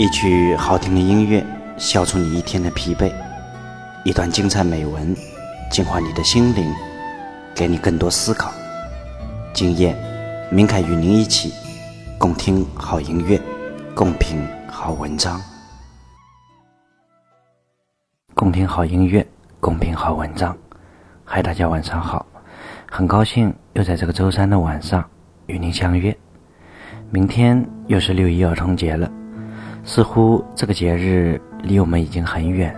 一曲好听的音乐，消除你一天的疲惫；一段精彩美文，净化你的心灵，给你更多思考。今夜，明凯与您一起共听好音乐，共品好文章。共听好音乐，共品好文章。嗨，大家晚上好，很高兴又在这个周三的晚上与您相约。明天又是六一儿童节了，似乎这个节日离我们已经很远，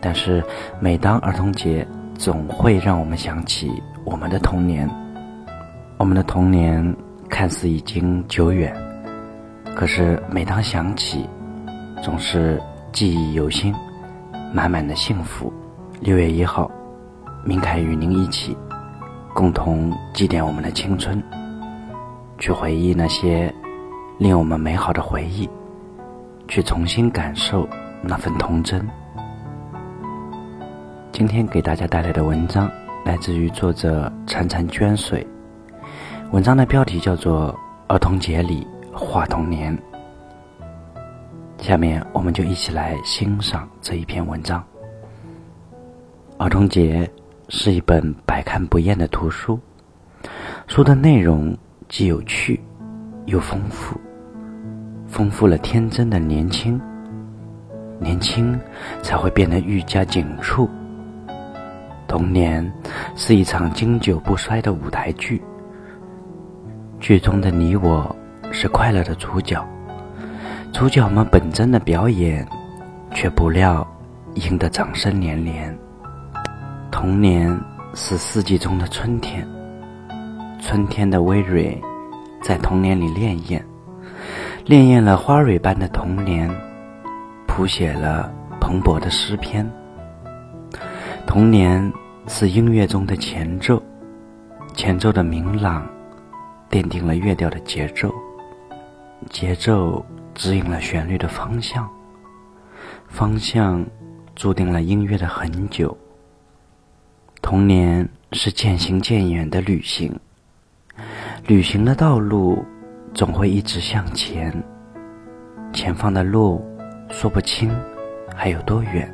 但是每当儿童节，总会让我们想起我们的童年。我们的童年看似已经久远，可是每当想起，总是记忆犹新，满满的幸福。六月一号，明凯与您一起，共同祭奠我们的青春。去回忆那些令我们美好的回忆，去重新感受那份童真。今天给大家带来的文章来自于作者潺潺涓水，文章的标题叫做《儿童节里画童年》。下面我们就一起来欣赏这一篇文章。儿童节是一本百看不厌的图书，书的内容。既有趣，又丰富，丰富了天真的年轻，年轻才会变得愈加紧促。童年是一场经久不衰的舞台剧，剧中的你我是快乐的主角，主角们本真的表演，却不料赢得掌声连连。童年是四季中的春天。春天的葳蕤，在童年里潋滟，潋滟了花蕊般的童年，谱写了蓬勃的诗篇。童年是音乐中的前奏，前奏的明朗，奠定了乐调的节奏，节奏指引了旋律的方向，方向注定了音乐的恒久。童年是渐行渐远的旅行。旅行的道路总会一直向前，前方的路说不清还有多远，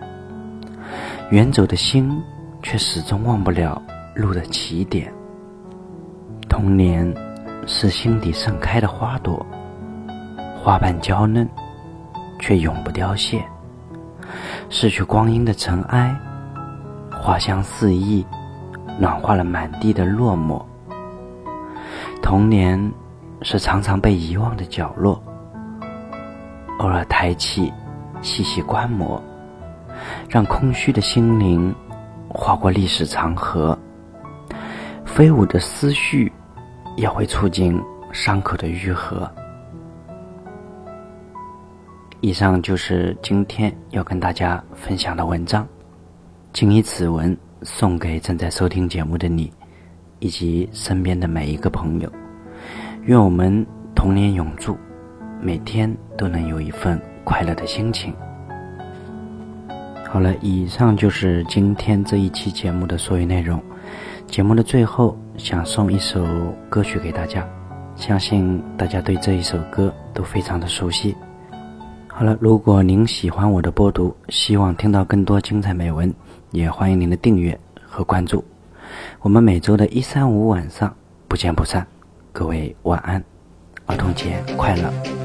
远走的心却始终忘不了路的起点。童年是心底盛开的花朵，花瓣娇嫩，却永不凋谢。逝去光阴的尘埃，花香四溢，暖化了满地的落寞。童年是常常被遗忘的角落，偶尔抬起，细细观摩，让空虚的心灵划过历史长河。飞舞的思绪也会促进伤口的愈合。以上就是今天要跟大家分享的文章，谨以此文送给正在收听节目的你。以及身边的每一个朋友，愿我们童年永驻，每天都能有一份快乐的心情。好了，以上就是今天这一期节目的所有内容。节目的最后，想送一首歌曲给大家，相信大家对这一首歌都非常的熟悉。好了，如果您喜欢我的播读，希望听到更多精彩美文，也欢迎您的订阅和关注。我们每周的一三五晚上不见不散，各位晚安，儿童节快乐。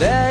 day.